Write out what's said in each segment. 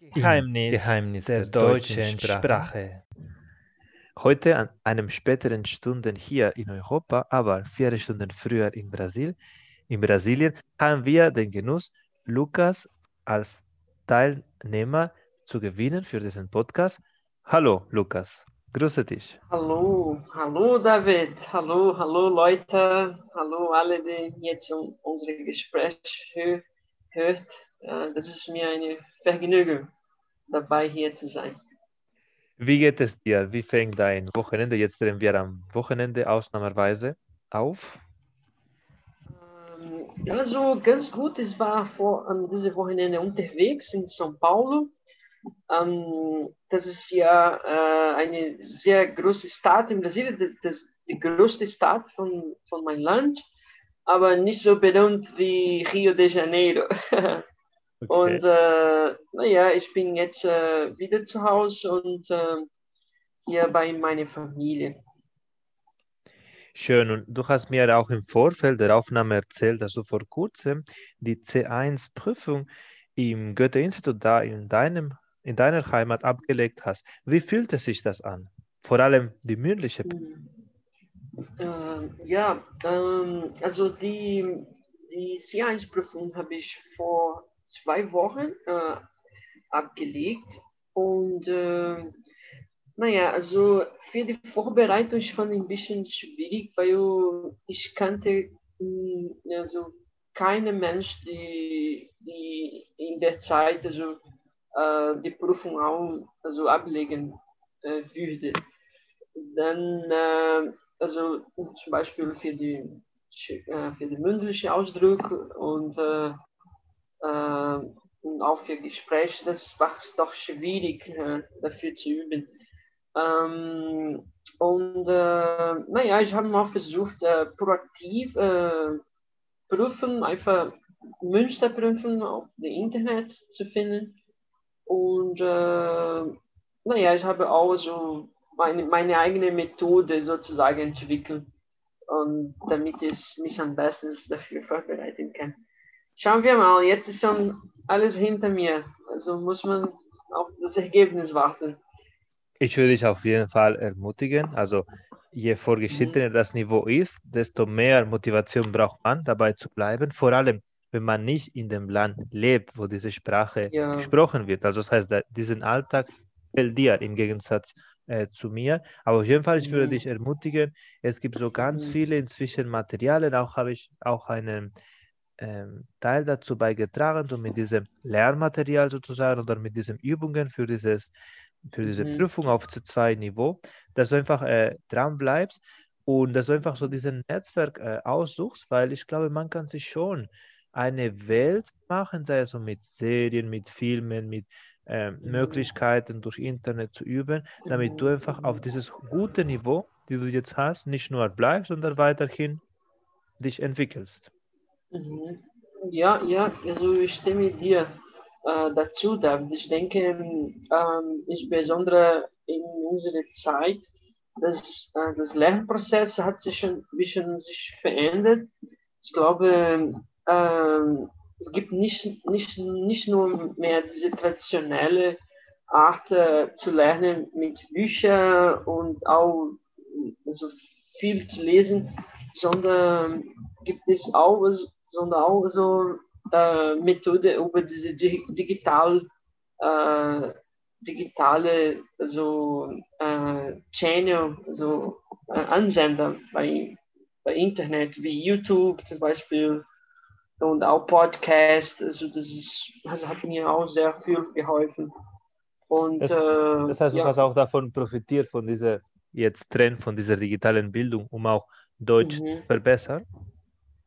Geheimnis, Geheimnis der, der deutschen Sprache. Sprache. Heute an einem späteren Stunden hier in Europa, aber vier Stunden früher in Brasil, in Brasilien, haben wir den Genuss, Lukas als Teilnehmer zu gewinnen für diesen Podcast. Hallo Lukas, grüße dich. Hallo, hallo David, hallo, hallo Leute, hallo alle, die jetzt unsere Gespräche hört. Das ist mir eine Vergnügen, dabei hier zu sein. Wie geht es dir? Wie fängt dein Wochenende? Jetzt nehmen wir am Wochenende ausnahmsweise auf. Ähm, also ganz gut. Ich war vor um, dieses Wochenende unterwegs in São Paulo. Um, das ist ja äh, eine sehr große Stadt in Brasilien, das, das die größte Stadt von, von meinem Land, aber nicht so berühmt wie Rio de Janeiro. Okay. Und äh, naja, ich bin jetzt äh, wieder zu Hause und äh, hier bei meiner Familie. Schön. Und du hast mir auch im Vorfeld der Aufnahme erzählt, dass du vor kurzem die C1-Prüfung im Goethe-Institut da in, deinem, in deiner Heimat abgelegt hast. Wie fühlte sich das an? Vor allem die mündliche. Hm. Äh, ja, ähm, also die, die C1-Prüfung habe ich vor zwei Wochen äh, abgelegt. Und äh, naja, also für die Vorbereitung fand ich ein bisschen schwierig, weil ich kannte mh, hm, also keine Mensch, die, die in der Zeit also, äh, die Prüfung auch also ablegen äh, würde. Dann, äh, also zum Beispiel für die, äh, für die mündliche Ausdruck und äh, und auch für Gespräche, das war doch schwierig äh, dafür zu üben. Ähm, und äh, naja, ich habe mal versucht, äh, proaktiv äh, prüfen, einfach Münsterprüfen auf dem Internet zu finden. Und äh, naja, ich habe auch so meine, meine eigene Methode sozusagen entwickelt, und damit ich mich am besten dafür vorbereiten kann. Schauen wir mal, jetzt ist schon alles hinter mir. Also muss man auf das Ergebnis warten. Ich würde dich auf jeden Fall ermutigen. Also je vorgeschrittener mhm. das Niveau ist, desto mehr Motivation braucht man, dabei zu bleiben. Vor allem, wenn man nicht in dem Land lebt, wo diese Sprache ja. gesprochen wird. Also das heißt, diesen Alltag fällt dir im Gegensatz äh, zu mir. Aber auf jeden Fall, ich würde mhm. dich ermutigen. Es gibt so ganz mhm. viele inzwischen Materialien. Auch habe ich auch einen Teil dazu beigetragen, so mit diesem Lernmaterial sozusagen oder mit diesen Übungen für, dieses, für diese mhm. Prüfung auf C2-Niveau, dass du einfach äh, dran bleibst und dass du einfach so diesen Netzwerk äh, aussuchst, weil ich glaube, man kann sich schon eine Welt machen, sei es so mit Serien, mit Filmen, mit äh, Möglichkeiten durch Internet zu üben, damit du einfach auf dieses gute Niveau, die du jetzt hast, nicht nur bleibst, sondern weiterhin dich entwickelst. Mhm. Ja, ja, also ich stimme dir äh, dazu, David. Ich denke, ähm, insbesondere in unserer Zeit, das, äh, das Lernprozess hat sich ein bisschen sich verändert. Ich glaube, äh, es gibt nicht, nicht, nicht nur mehr diese traditionelle Art äh, zu lernen mit Büchern und auch also viel zu lesen, sondern gibt es auch sondern auch so äh, Methode über diese digital, äh, digitale so, äh, Channel, so äh, Ansender bei, bei Internet wie YouTube zum Beispiel und auch Podcast. Also das ist, das hat mir auch sehr viel geholfen. Und, das, äh, das heißt, du ja. hast auch davon profitiert, von dieser jetzt Trend, von dieser digitalen Bildung, um auch Deutsch mhm. zu verbessern?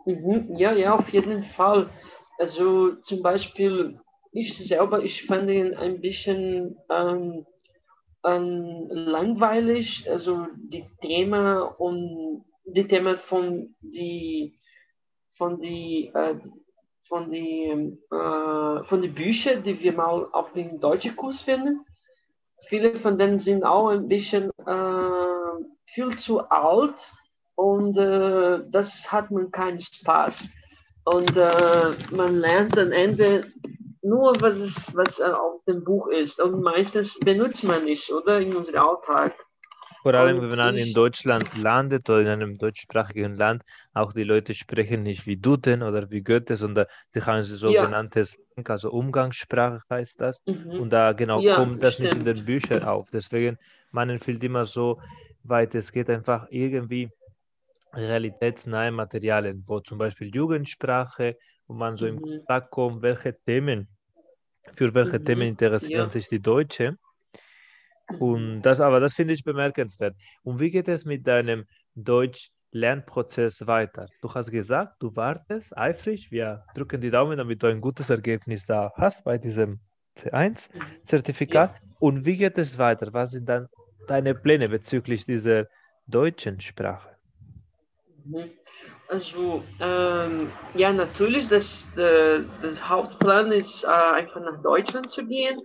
Mhm, ja, ja, auf jeden Fall. Also zum Beispiel, ich selber, ich fand ihn ein bisschen ähm, ähm, langweilig, also die Themen und die Themen von die von die äh, von die äh, von die Bücher, die wir mal auf dem deutschen Kurs finden. Viele von denen sind auch ein bisschen äh, viel zu alt und äh, das hat man keinen Spaß. Und äh, man lernt am Ende nur was, es, was auf dem Buch ist. Und meistens benutzt man nicht, oder? In unserem Alltag. Vor allem, wenn man in Deutschland landet oder in einem deutschsprachigen Land, auch die Leute sprechen nicht wie Duden oder wie Goethe, sondern sie haben sogenanntes, ja. also Umgangssprache heißt das. Mhm. Und da genau ja, kommt das stimmt. nicht in den Büchern auf. Deswegen, man empfiehlt immer so weit es geht einfach irgendwie realitätsnahe Materialien, wo zum Beispiel Jugendsprache, wo man so mhm. in Kontakt kommt, welche Themen, für welche mhm. Themen interessieren ja. sich die Deutschen. Und mhm. das aber, das finde ich bemerkenswert. Und wie geht es mit deinem Deutsch-Lernprozess weiter? Du hast gesagt, du wartest eifrig. Wir drücken die Daumen, damit du ein gutes Ergebnis da hast bei diesem C1-Zertifikat. Ja. Und wie geht es weiter? Was sind dann deine Pläne bezüglich dieser deutschen Sprache? Also, ähm, ja, natürlich, das, das Hauptplan ist, einfach nach Deutschland zu gehen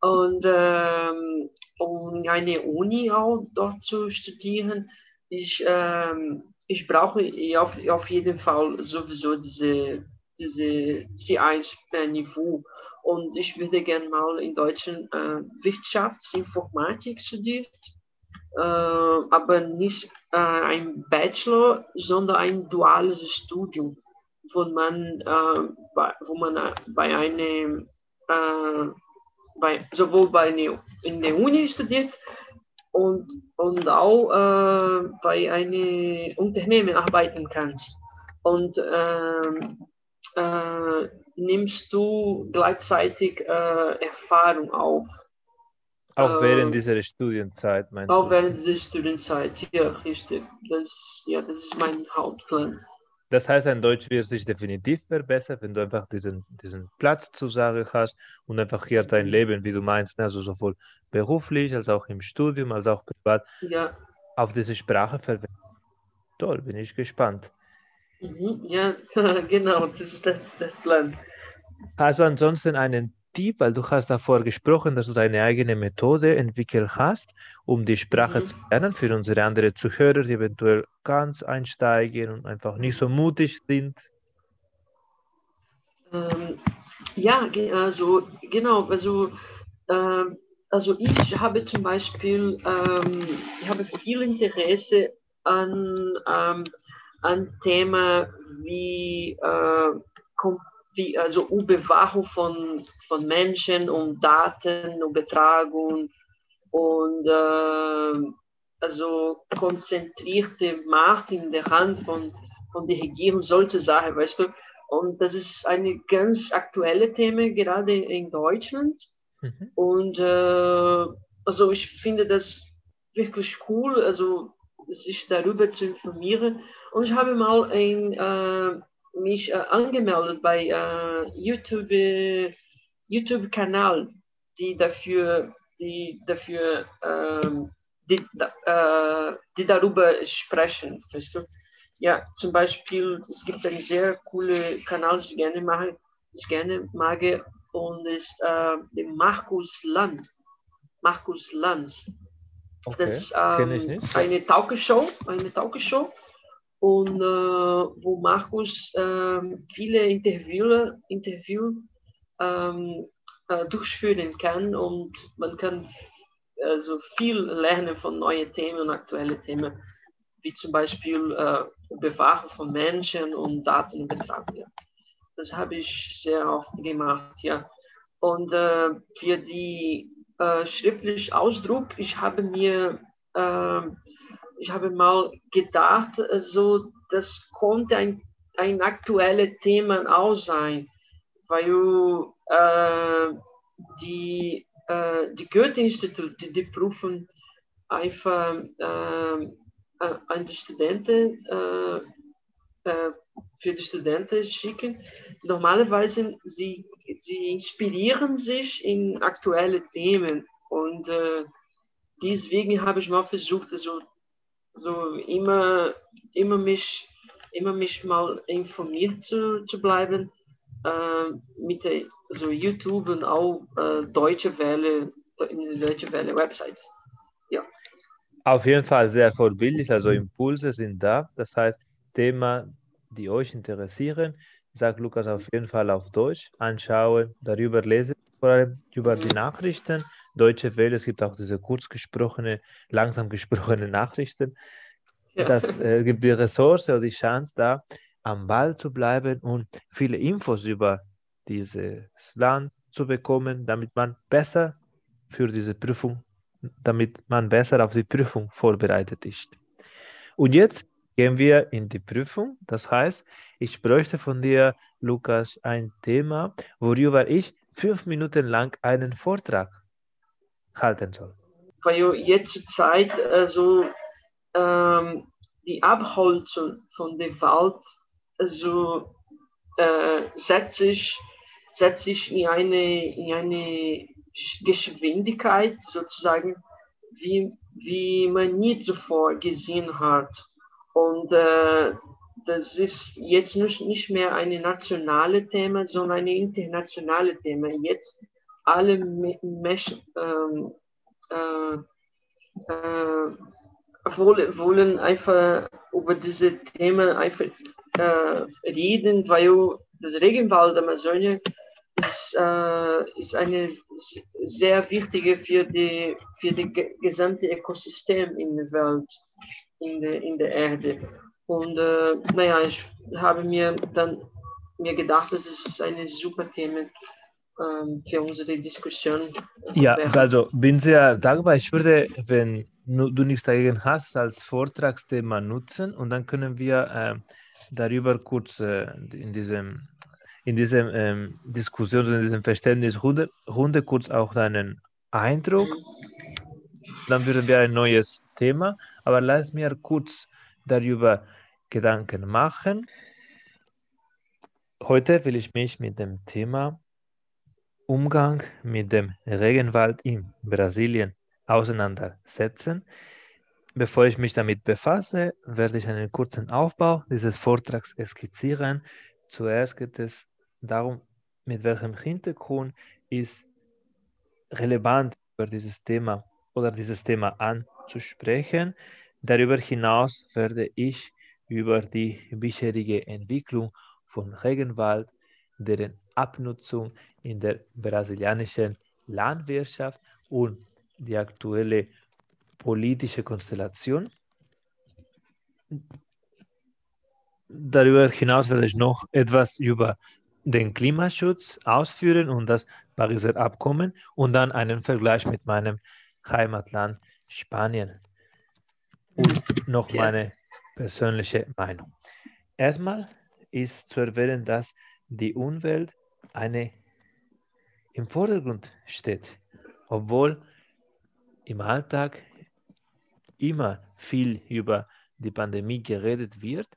und ähm, um eine Uni auch dort zu studieren. Ich, ähm, ich brauche auf, auf jeden Fall sowieso diese, diese C1-Niveau und ich würde gerne mal in Deutschland äh, Wirtschaftsinformatik studieren, äh, aber nicht äh, ein Bachelor, sondern ein duales Studium, wo man, äh, bei, wo man bei einem, bei, sowohl bei eine, in der Uni studiert und, und auch bei einem Unternehmen arbeiten kann. Und nimmst du gleichzeitig Erfahrung auf. Auch äh, während dieser Studienzeit, meinst auch du? Auch während dieser Studienzeit, ja, richtig. Das, ja, das ist mein Hauptplan. Das heißt, ein Deutsch wird sich definitiv verbessern, wenn du einfach diesen, diesen Platz zur Sache hast und einfach hier dein mhm. Leben, wie du meinst, ne, also sowohl beruflich als auch im Studium, als auch privat, ja. auf diese Sprache verwenden. Toll, bin ich gespannt. Mhm, ja, genau, das ist das, das Plan. Hast du ansonsten einen Tipp, weil du hast davor gesprochen, dass du deine eigene Methode entwickelt hast, um die Sprache mhm. zu lernen für unsere anderen Zuhörer, die eventuell ganz einsteigen und einfach nicht so mutig sind? Ähm, ja, also genau, also, äh, also ich habe zum Beispiel, ähm, ich habe viel Interesse an ähm, ein Thema wie, äh, wie also Überwachung von, von Menschen und Daten, Übertragung und äh, also konzentrierte Macht in der Hand von, von der Regierung, solche Sachen, weißt du. Und das ist eine ganz aktuelle Thema, gerade in Deutschland. Mhm. Und äh, also ich finde das wirklich cool, also sich darüber zu informieren. Und ich habe mal ein, äh, mich äh, angemeldet bei äh, YouTube, YouTube-Kanal, die dafür, die dafür, ähm, die, äh, die darüber sprechen, weißt du? Ja, zum Beispiel, es gibt einen sehr coolen Kanal, den ich gerne mache, ich gerne mag, und ist äh, der Markus Land. Markus Lanz. Okay. Das ist ähm, eine Talkshow, eine Talkshow und äh, wo Markus äh, viele Interviews Interview, ähm, äh, durchführen kann und man kann also viel lernen von neuen Themen aktuellen Themen, wie zum Beispiel äh, Überwachung von Menschen und Datenübertragung. Ja. Das habe ich sehr oft gemacht, ja. Und äh, für die äh, schriftlich Ausdruck, ich habe mir äh, ich habe mal gedacht, so, also, das konnte ein, ein aktuelles Thema auch sein, weil äh, die, äh, die Goethe-Institut, die, die, prüfen einfach äh, äh an die Studenten, äh, äh, für die Studenten schicken. Normalerweise sie, sie inspirieren sich in aktuelle Themen und deswegen habe ich mal versucht, also so immer, immer mich, immer mich mal informiert zu, zu bleiben äh, mit der, so YouTube und auch äh, Deutsche Welle, Deutsche Welle Website. Ja. Auf jeden Fall sehr vorbildlich, also Impulse sind da. Das heißt, Thema, die euch interessieren, sagt Lukas auf jeden Fall auf Deutsch, anschauen, darüber lesen, vor allem über die Nachrichten. Deutsche Welle, es gibt auch diese kurz gesprochene, langsam gesprochene Nachrichten. Ja. Das äh, gibt die Ressource oder die Chance da, am Ball zu bleiben und viele Infos über dieses Land zu bekommen, damit man besser für diese Prüfung, damit man besser auf die Prüfung vorbereitet ist. Und jetzt gehen wir in die Prüfung. Das heißt, ich bräuchte von dir, Lukas, ein Thema, worüber ich fünf Minuten lang einen Vortrag halten soll. Weil jetzt zur Zeit also ähm, die Abholzung von dem Wald also äh, setzt sich setzt sich in eine in eine Geschwindigkeit sozusagen wie wie man nie zuvor gesehen hat und äh, das ist jetzt nicht, mehr ein nationales Thema, sondern ein internationales Thema. Jetzt alle Menschen ähm, äh, äh, wollen, einfach über diese Themen einfach äh, reden, weil das Regenwald Amazonie ist, äh, ist eine sehr wichtige für die für die gesamte Ökosystem in der Welt in der, in der Erde. Und äh, naja, ich habe mir dann mir gedacht, das ist eine super Thema ähm, für unsere Diskussion. Ja, also bin sehr dankbar. Ich würde, wenn du nichts dagegen hast, als Vortragsthema nutzen und dann können wir äh, darüber kurz äh, in diesem in diesem ähm, Diskussion, in diesem Verständnisrunde Runde kurz auch deinen Eindruck. Dann würden wir ein neues Thema aber lass mir kurz darüber Gedanken machen. Heute will ich mich mit dem Thema Umgang mit dem Regenwald in Brasilien auseinandersetzen. Bevor ich mich damit befasse, werde ich einen kurzen Aufbau dieses Vortrags skizzieren. Zuerst geht es darum, mit welchem Hintergrund ist relevant über dieses Thema oder dieses Thema anzusprechen. Darüber hinaus werde ich über die bisherige Entwicklung von Regenwald, deren Abnutzung in der brasilianischen Landwirtschaft und die aktuelle politische Konstellation. Darüber hinaus werde ich noch etwas über den Klimaschutz ausführen und das Pariser Abkommen und dann einen Vergleich mit meinem Heimatland Spanien. Und noch ja. meine persönliche Meinung. Erstmal ist zu erwähnen, dass die Umwelt eine im Vordergrund steht, obwohl im Alltag immer viel über die Pandemie geredet wird,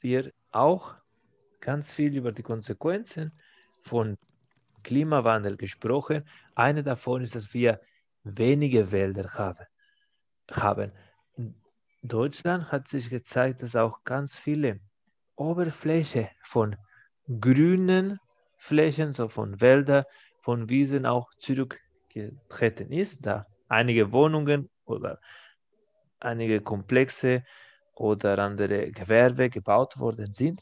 wird auch ganz viel über die Konsequenzen von Klimawandel gesprochen. Eine davon ist, dass wir wenige Wälder haben. haben. Deutschland hat sich gezeigt, dass auch ganz viele Oberfläche von grünen Flächen, so von Wäldern, von Wiesen auch zurückgetreten ist, da einige Wohnungen oder einige Komplexe oder andere Gewerbe gebaut worden sind.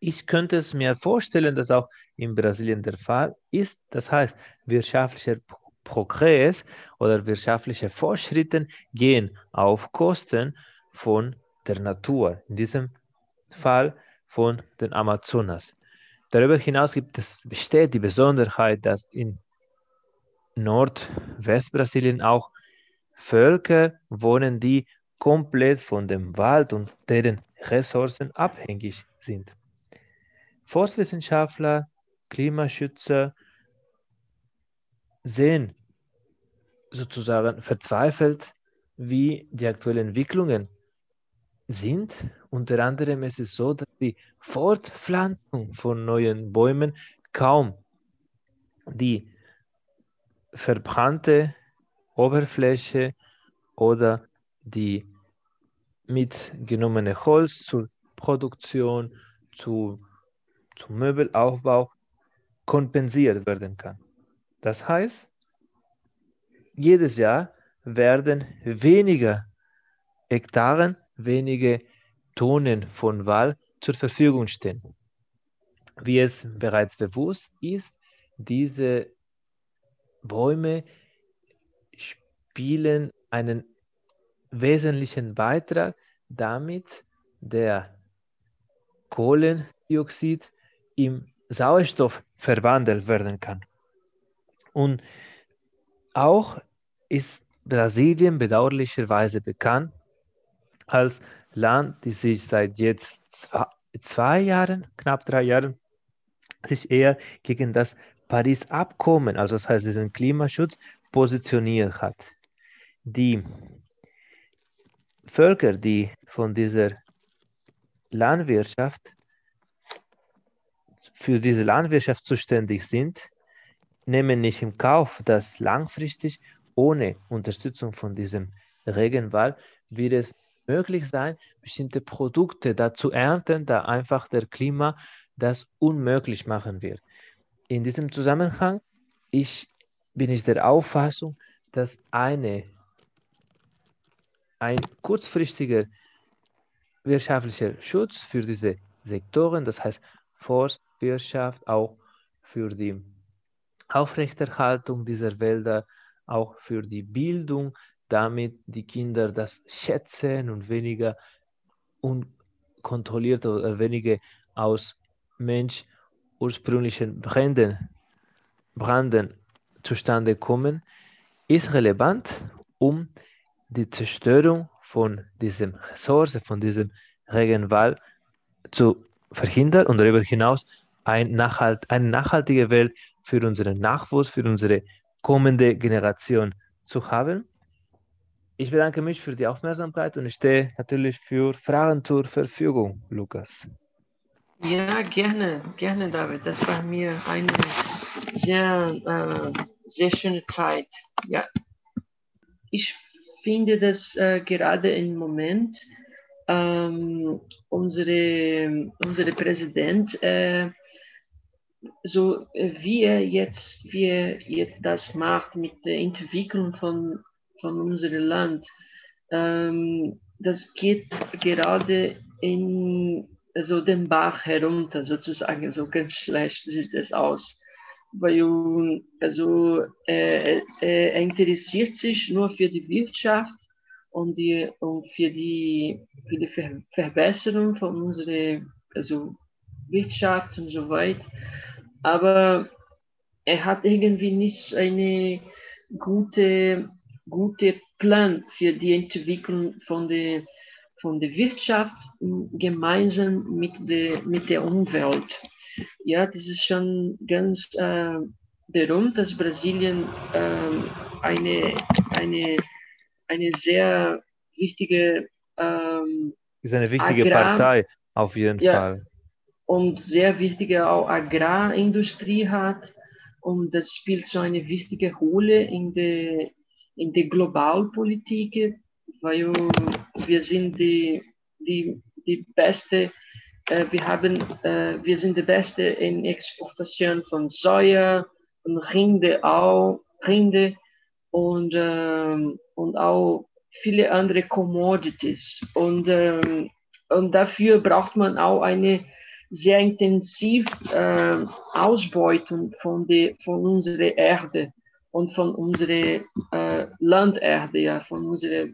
Ich könnte es mir vorstellen, dass auch in Brasilien der Fall ist. Das heißt, wirtschaftlicher Progress oder wirtschaftliche Fortschritte gehen auf Kosten von der Natur, in diesem Fall von den Amazonas. Darüber hinaus gibt es, besteht die Besonderheit, dass in Nordwestbrasilien auch Völker wohnen, die komplett von dem Wald und deren Ressourcen abhängig sind. Forstwissenschaftler, Klimaschützer sehen sozusagen verzweifelt, wie die aktuellen Entwicklungen sind. Unter anderem ist es so, dass die Fortpflanzung von neuen Bäumen kaum die verbrannte Oberfläche oder die mitgenommene Holz zur Produktion, zu, zum Möbelaufbau kompensiert werden kann. Das heißt, jedes Jahr werden weniger Hektaren, wenige Tonnen von Wald zur Verfügung stehen. wie es bereits bewusst ist, diese Bäume spielen einen wesentlichen Beitrag, damit der Kohlendioxid im Sauerstoff verwandelt werden kann. Und auch ist Brasilien bedauerlicherweise bekannt als Land, die sich seit jetzt zwei, zwei Jahren, knapp drei Jahren, sich eher gegen das Paris-Abkommen, also das heißt diesen Klimaschutz, positioniert hat. Die Völker, die von dieser Landwirtschaft, für diese Landwirtschaft zuständig sind, nehmen nicht im Kauf, dass langfristig ohne Unterstützung von diesem Regenwald wird es möglich sein, bestimmte Produkte dazu ernten, da einfach der Klima das unmöglich machen wird. In diesem Zusammenhang ich, bin ich der Auffassung, dass eine, ein kurzfristiger wirtschaftlicher Schutz für diese Sektoren, das heißt Forstwirtschaft, auch für die Aufrechterhaltung dieser Wälder, auch für die Bildung, damit die Kinder das schätzen und weniger unkontrolliert oder weniger aus Mensch ursprünglichen Bränden, Branden zustande kommen, ist relevant, um die Zerstörung von diesem Ressource, von diesem Regenwald zu verhindern und darüber hinaus ein Nachhalt, eine nachhaltige Welt für unseren Nachwuchs, für unsere kommende Generation zu haben. Ich bedanke mich für die Aufmerksamkeit und ich stehe natürlich für Fragen zur Verfügung, Lukas. Ja, gerne, gerne, David. Das war mir eine sehr, äh, sehr schöne Zeit. Ja, ich finde, dass äh, gerade im Moment ähm, unsere, unsere Präsident äh, so wie er jetzt, wie er jetzt das macht mit der Entwicklung von, von unserem Land, ähm, das geht gerade in also den Bach herunter, sozusagen, so ganz schlecht sieht es aus. Weil also, äh, er interessiert sich nur für die Wirtschaft und, die, und für, die, für die Ver Verbesserung von unserer also Wirtschaft und so weiter aber er hat irgendwie nicht eine gute, gute Plan für die Entwicklung von der, von der Wirtschaft gemeinsam mit der, mit der Umwelt. Ja, das ist schon ganz äh, berühmt, dass Brasilien äh, eine, eine, eine sehr wichtige ähm, ist eine wichtige Agrar Partei auf jeden ja, Fall und sehr wichtige auch Agrarindustrie hat. Und das spielt so eine wichtige Rolle in der, in der Globalpolitik, weil wir sind die, die, die beste, äh, wir haben, äh, wir sind die beste in Exportation von Soja und Rinde auch, Rinde und, ähm, und auch viele andere Commodities. Und, ähm, und dafür braucht man auch eine sehr intensiv äh, ausbeuten von, die, von unserer Erde und von unserer äh, Landerde, ja, von unserer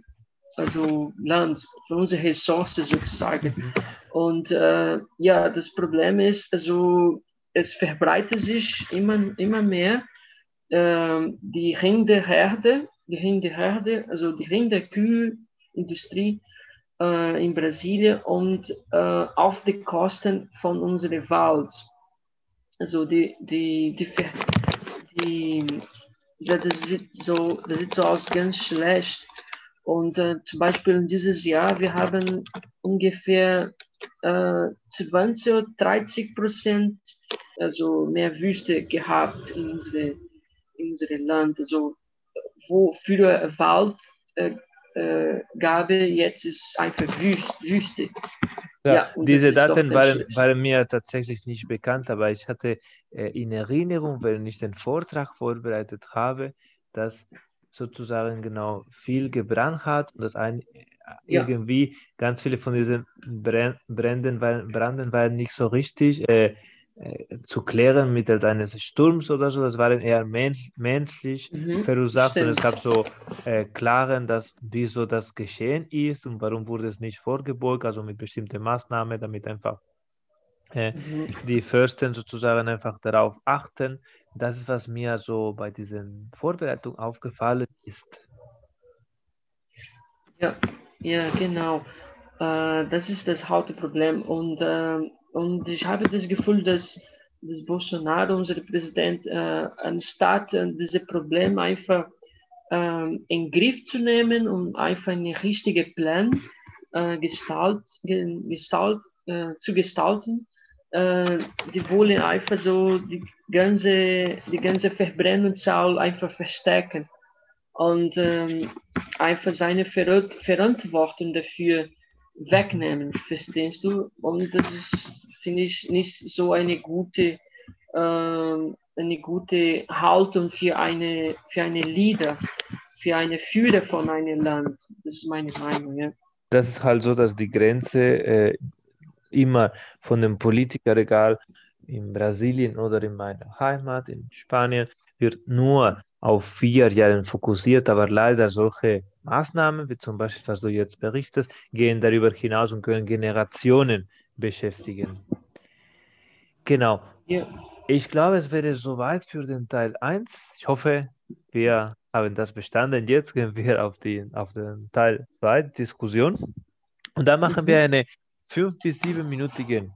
also Land, von unserer Ressourcen sozusagen. Mhm. Und äh, ja, das Problem ist, also es verbreitet sich immer, immer mehr äh, die Rinderherde, die Rinderherde, also die Rinderkühlindustrie äh, in Brasilien und äh, auf die Kosten von unserem Wald. Also die, die, die, die das, sieht so, das sieht so aus ganz schlecht. Und äh, zum Beispiel dieses Jahr, wir haben ungefähr äh, 20 oder 30 Prozent also mehr Wüste gehabt in unserem unsere Land. Also wo früher Wald äh, äh, Gabe, jetzt ist einfach Wüste. Ja, ja diese Daten waren, waren, mir tatsächlich nicht bekannt, aber ich hatte äh, in Erinnerung, wenn ich den Vortrag vorbereitet habe, dass sozusagen genau viel gebrannt hat und dass ein, ja. irgendwie ganz viele von diesen Bränden waren, Branden waren nicht so richtig äh, äh, zu klären mittels eines Sturms oder so. Das waren eher mensch, menschlich mhm, verursacht stimmt. und es gab so äh, Klaren, dass wieso das geschehen ist und warum wurde es nicht vorgebeugt, also mit bestimmten Maßnahmen, damit einfach äh, mhm. die Fürsten sozusagen einfach darauf achten. Das ist, was mir so bei diesen Vorbereitungen aufgefallen ist. Ja, ja, genau. Äh, das ist das Hauptproblem und äh, und ich habe das Gefühl, dass, dass Bolsonaro, unser Präsident, äh, anstatt äh, dieses Problem einfach äh, in Griff zu nehmen und einfach einen richtigen Plan äh, gestalt, gestalt, äh, zu gestalten, äh, die wollen einfach so die ganze, die ganze Verbrennungszahl einfach verstärken und ähm, einfach seine Ver Verantwortung dafür wegnehmen, verstehst du? Und das ist, finde ich, nicht so eine gute, äh, eine gute Haltung für eine, für eine Leader, für eine Führer von einem Land. Das ist meine Meinung, ja. Das ist halt so, dass die Grenze äh, immer von dem Politikerregal in Brasilien oder in meiner Heimat in Spanien wird nur auf vier Jahre fokussiert, aber leider solche Maßnahmen, wie zum Beispiel, was du jetzt berichtest, gehen darüber hinaus und können Generationen beschäftigen. Genau. Ja. Ich glaube, es wäre soweit für den Teil 1. Ich hoffe, wir haben das bestanden. Jetzt gehen wir auf, die, auf den Teil 2, Diskussion. Und dann machen wir eine 5- bis 7-minütige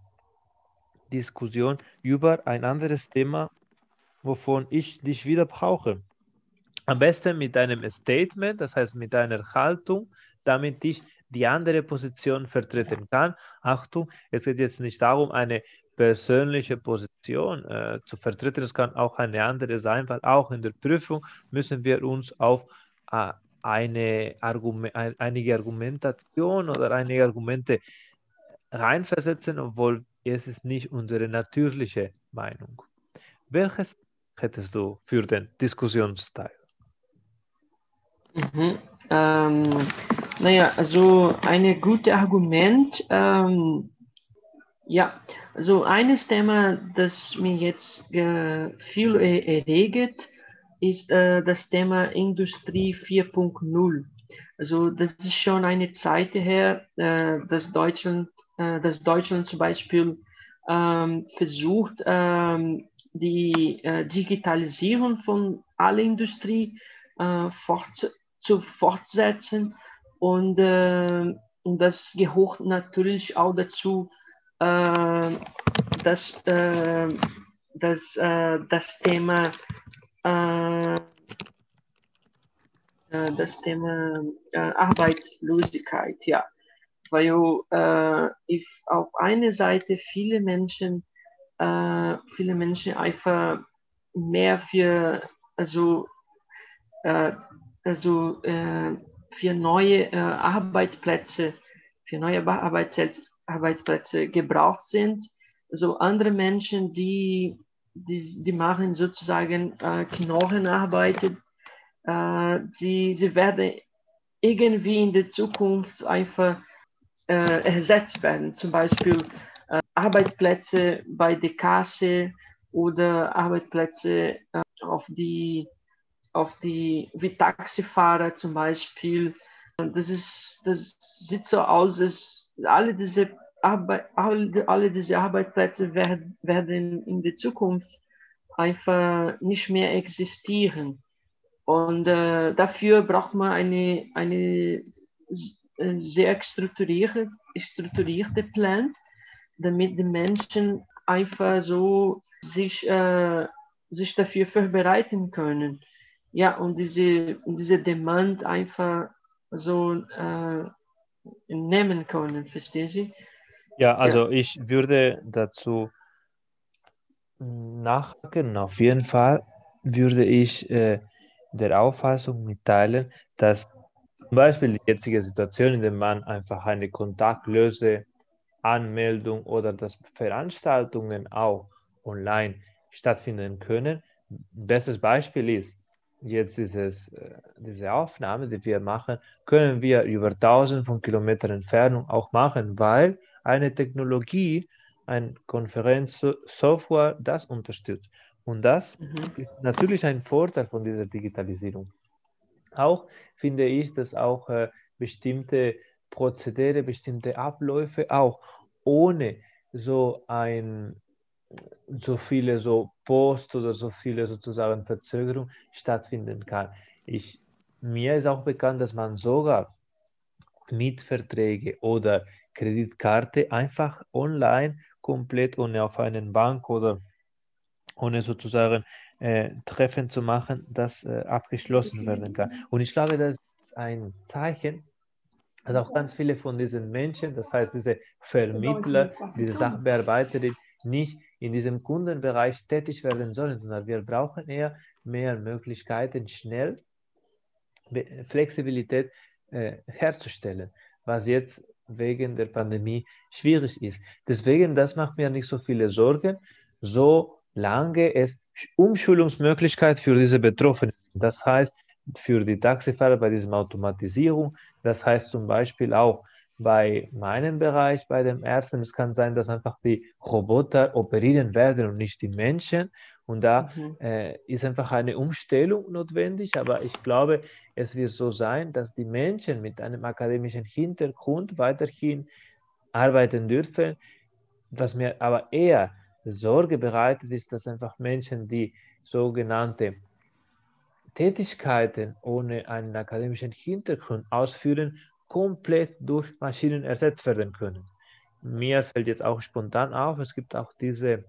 Diskussion über ein anderes Thema, wovon ich dich wieder brauche. Am besten mit einem Statement, das heißt mit einer Haltung, damit ich die andere Position vertreten kann. Achtung, es geht jetzt nicht darum, eine persönliche Position äh, zu vertreten. Es kann auch eine andere sein, weil auch in der Prüfung müssen wir uns auf äh, eine Argument, ein, einige Argumentation oder einige Argumente reinversetzen, obwohl es ist nicht unsere natürliche Meinung. Welches hättest du für den Diskussionsteil? Mhm. Ähm, naja, also ein gutes Argument, ähm, ja, also eines Thema, das mir jetzt äh, viel erregt, ist äh, das Thema Industrie 4.0. Also das ist schon eine Zeit her, äh, dass Deutschland, äh, dass Deutschland zum Beispiel ähm, versucht, ähm, die äh, Digitalisierung von aller Industrie äh, fort, zu fortsetzen. Und, äh, und das gehört natürlich auch dazu, äh, dass, äh, dass äh, das Thema äh, äh, das Thema Arbeitslosigkeit, ja. Weil ich auf einer Seite viele Menschen, viele Menschen einfach mehr für, also also äh, für neue äh, Arbeitsplätze, für neue Arbeitsplätze, Arbeitsplätze gebraucht sind. Also andere Menschen, die, die, die machen sozusagen äh, Knochenarbeit, äh, die, sie werden irgendwie in der Zukunft einfach äh, ersetzt werden. Zum Beispiel äh, Arbeitsplätze bei der Kasse oder Arbeitsplätze äh, auf die auf die, wie Taxifahrer zum Beispiel. Das ist, das sieht so aus, dass alle diese Arbeit, alle diese Arbeitsplätze werden, werden in der Zukunft einfach nicht mehr existieren. Und äh, dafür braucht man eine, eine sehr strukturierte, strukturierte Plan, damit die Menschen einfach so sich, äh, sich dafür vorbereiten können ja, und diese, diese Demand einfach so äh, nehmen können, verstehen Sie? Ja, also ja. ich würde dazu nachhaken. Auf jeden Fall würde ich äh, der Auffassung mitteilen, dass zum Beispiel die jetzige Situation, in der man einfach eine kontaktlose Anmeldung oder dass Veranstaltungen auch online stattfinden können. Bestes Beispiel ist, jetzt dieses, äh, diese Aufnahme, die wir machen, können wir über tausend von Kilometern Entfernung auch machen, weil eine Technologie ein Konferenzsoftware, das unterstützt. Und das mhm. ist natürlich ein Vorteil von dieser Digitalisierung. Auch finde ich, dass auch äh, bestimmte Prozedere, bestimmte Abläufe auch ohne so ein so viele so Post oder so viele sozusagen Verzögerungen stattfinden kann. Ich, mir ist auch bekannt, dass man sogar Mietverträge oder Kreditkarte einfach online komplett ohne auf einen Bank oder ohne sozusagen äh, Treffen zu machen, das äh, abgeschlossen werden kann. Und ich glaube, das ist ein Zeichen, dass auch ganz viele von diesen Menschen, das heißt diese Vermittler, diese Sachbearbeiterin, nicht in diesem Kundenbereich tätig werden sollen, sondern wir brauchen eher mehr Möglichkeiten, schnell Flexibilität äh, herzustellen, was jetzt wegen der Pandemie schwierig ist. Deswegen, das macht mir nicht so viele Sorgen, solange es Umschulungsmöglichkeit für diese Betroffenen. Das heißt, für die Taxifahrer bei dieser Automatisierung, das heißt zum Beispiel auch bei meinem Bereich, bei den Ärzten, es kann sein, dass einfach die Roboter operieren werden und nicht die Menschen. Und da mhm. äh, ist einfach eine Umstellung notwendig. Aber ich glaube, es wird so sein, dass die Menschen mit einem akademischen Hintergrund weiterhin arbeiten dürfen. Was mir aber eher Sorge bereitet, ist, dass einfach Menschen, die sogenannte Tätigkeiten ohne einen akademischen Hintergrund ausführen, komplett durch Maschinen ersetzt werden können. Mir fällt jetzt auch spontan auf, es gibt auch diese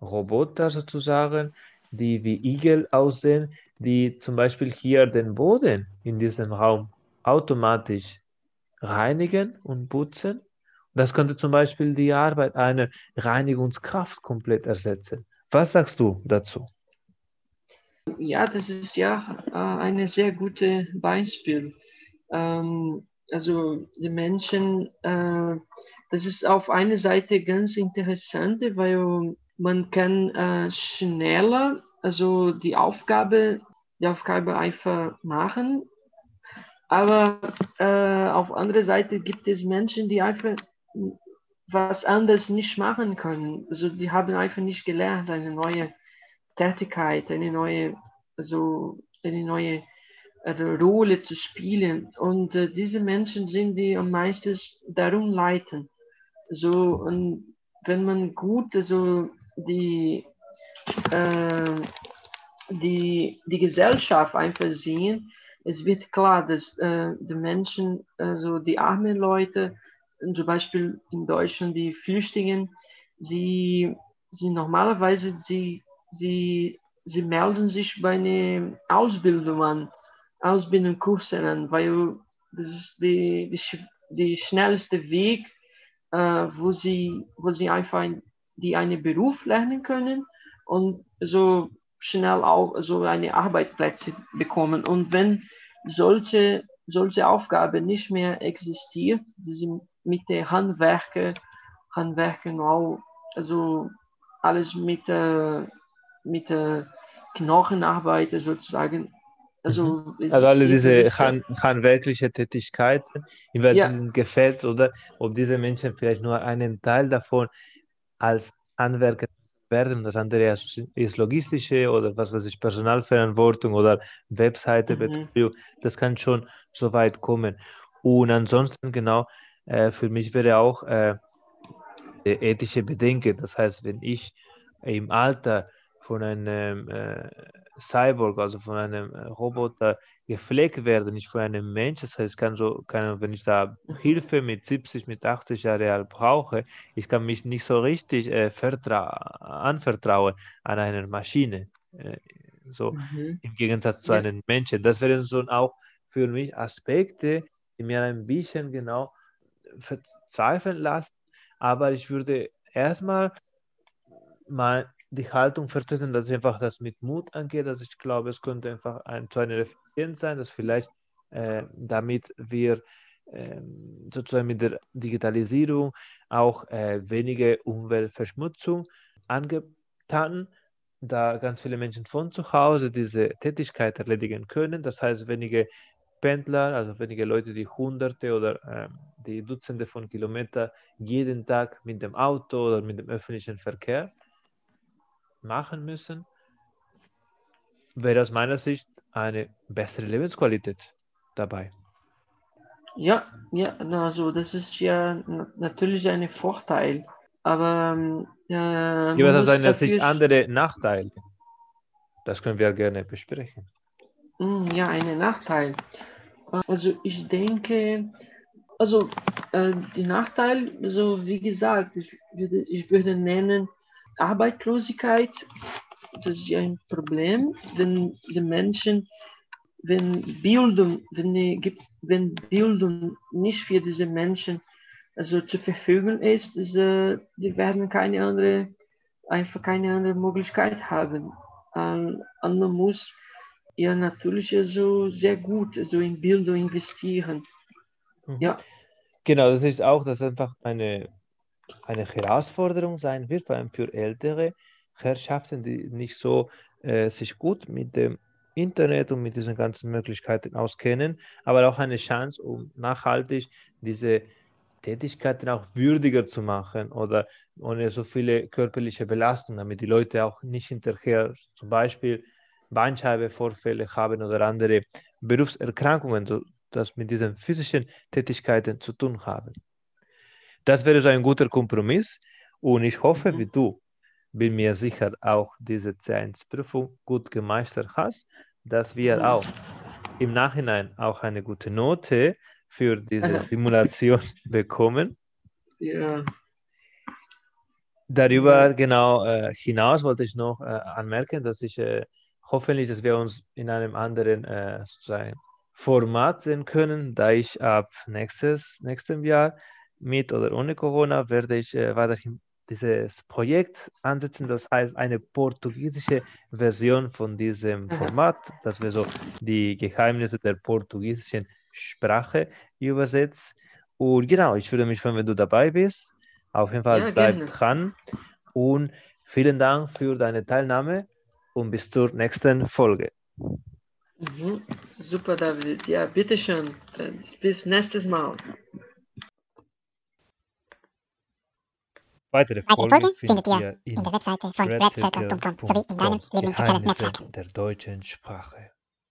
Roboter sozusagen, die wie Igel aussehen, die zum Beispiel hier den Boden in diesem Raum automatisch reinigen und putzen. Das könnte zum Beispiel die Arbeit einer Reinigungskraft komplett ersetzen. Was sagst du dazu? Ja, das ist ja äh, ein sehr gutes Beispiel ähm, also die Menschen, äh, das ist auf einer Seite ganz interessant, weil man kann äh, schneller, also die Aufgabe, die Aufgabe einfach machen. Aber äh, auf andere Seite gibt es Menschen, die einfach was anderes nicht machen können. Also die haben einfach nicht gelernt, eine neue Tätigkeit, eine neue, also eine neue Rolle zu spielen. Und äh, diese Menschen sind, die am meisten darum leiten. So, und wenn man gut also die, äh, die, die Gesellschaft einfach sehen, es wird klar, dass äh, die Menschen, also die armen Leute, zum Beispiel in Deutschland die Flüchtlinge, sie, sie normalerweise, sie, sie, sie melden sich bei einer Ausbildung an Ausbildungskurse an, weil das ist die, die, die schnellste Weg, äh, wo, sie, wo sie einfach ein, die einen Beruf lernen können und so schnell auch so eine Arbeitsplätze bekommen. Und wenn solche, solche Aufgabe nicht mehr existiert, diese mit der Handwerke, Handwerken auch, also alles mit, äh, mit äh, Knochenarbeit sozusagen, also, mhm. also alle diese han, handwerkliche Tätigkeiten, in ja. diesen gefällt oder ob diese Menschen vielleicht nur einen Teil davon als Handwerker werden, das andere ist logistische oder was weiß ich, Personalverantwortung oder Webseite, mhm. das kann schon so weit kommen. Und ansonsten genau, äh, für mich wäre auch äh, ethische Bedenken, das heißt, wenn ich im Alter von einem äh, Cyborg, also von einem äh, Roboter gepflegt werden, nicht von einem Mensch. Das heißt, kann so, kann, wenn ich da Hilfe mit 70, mit 80 Jahren alt brauche, ich kann mich nicht so richtig äh, anvertrauen an einer Maschine. Äh, so mhm. im Gegensatz zu ja. einem Menschen. Das wären so auch für mich Aspekte, die mir ein bisschen genau verzweifeln lassen. Aber ich würde erstmal mal die Haltung vertreten, dass ich einfach das mit Mut angeht. Also ich glaube, es könnte einfach ein, zu einer Effizienz sein, dass vielleicht äh, damit wir äh, sozusagen mit der Digitalisierung auch äh, wenige Umweltverschmutzung angetan, da ganz viele Menschen von zu Hause diese Tätigkeit erledigen können. Das heißt, wenige Pendler, also wenige Leute, die Hunderte oder äh, die Dutzende von Kilometern jeden Tag mit dem Auto oder mit dem öffentlichen Verkehr machen müssen, wäre aus meiner Sicht eine bessere Lebensqualität dabei. Ja, ja, also das ist ja natürlich ein Vorteil, aber äh, ja, aus einer Sicht andere Nachteile? Das können wir gerne besprechen. Hm, ja, einen Nachteil. Also ich denke, also äh, die Nachteil, so wie gesagt, ich würde, ich würde nennen Arbeitslosigkeit. Das ist ja ein Problem, wenn die Menschen, wenn Bildung, wenn, wenn Bildung nicht für diese Menschen also zur Verfügung ist, ist äh, die werden keine andere, einfach keine andere Möglichkeit haben. Und man muss ja natürlich so sehr gut so in Bildung investieren. Mhm. Ja. Genau, das ist auch, dass einfach eine, eine Herausforderung sein wird, vor allem für ältere Herrschaften, die nicht so äh, sich gut mit dem Internet und mit diesen ganzen Möglichkeiten auskennen, aber auch eine Chance, um nachhaltig diese Tätigkeiten auch würdiger zu machen oder ohne so viele körperliche Belastungen, damit die Leute auch nicht hinterher zum Beispiel Bandscheibenvorfälle haben oder andere Berufserkrankungen, das mit diesen physischen Tätigkeiten zu tun haben. Das wäre so ein guter Kompromiss und ich hoffe, mhm. wie du, bin mir sicher, auch diese C1-Prüfung gut gemeistert hast, dass wir mhm. auch im Nachhinein auch eine gute Note für diese Simulation bekommen. Ja. Darüber genau äh, hinaus wollte ich noch äh, anmerken, dass ich äh, hoffentlich, dass wir uns in einem anderen äh, Format sehen können, da ich ab nächstes, nächstem Jahr mit oder ohne Corona werde ich äh, weiterhin dieses Projekt ansetzen, das heißt eine portugiesische Version von diesem Format, dass wir so die Geheimnisse der portugiesischen Sprache übersetzen. Und genau, ich würde mich freuen, wenn du dabei bist. Auf jeden Fall ja, bleib gerne. dran und vielen Dank für deine Teilnahme und bis zur nächsten Folge. Mhm. Super, David. Ja, bitteschön. Bis nächstes Mal. Weitere Folgen Folge findet ihr in der Webseite von redcircle.com sowie in deinen Lieblingsnetzwerken der deutschen Sprache.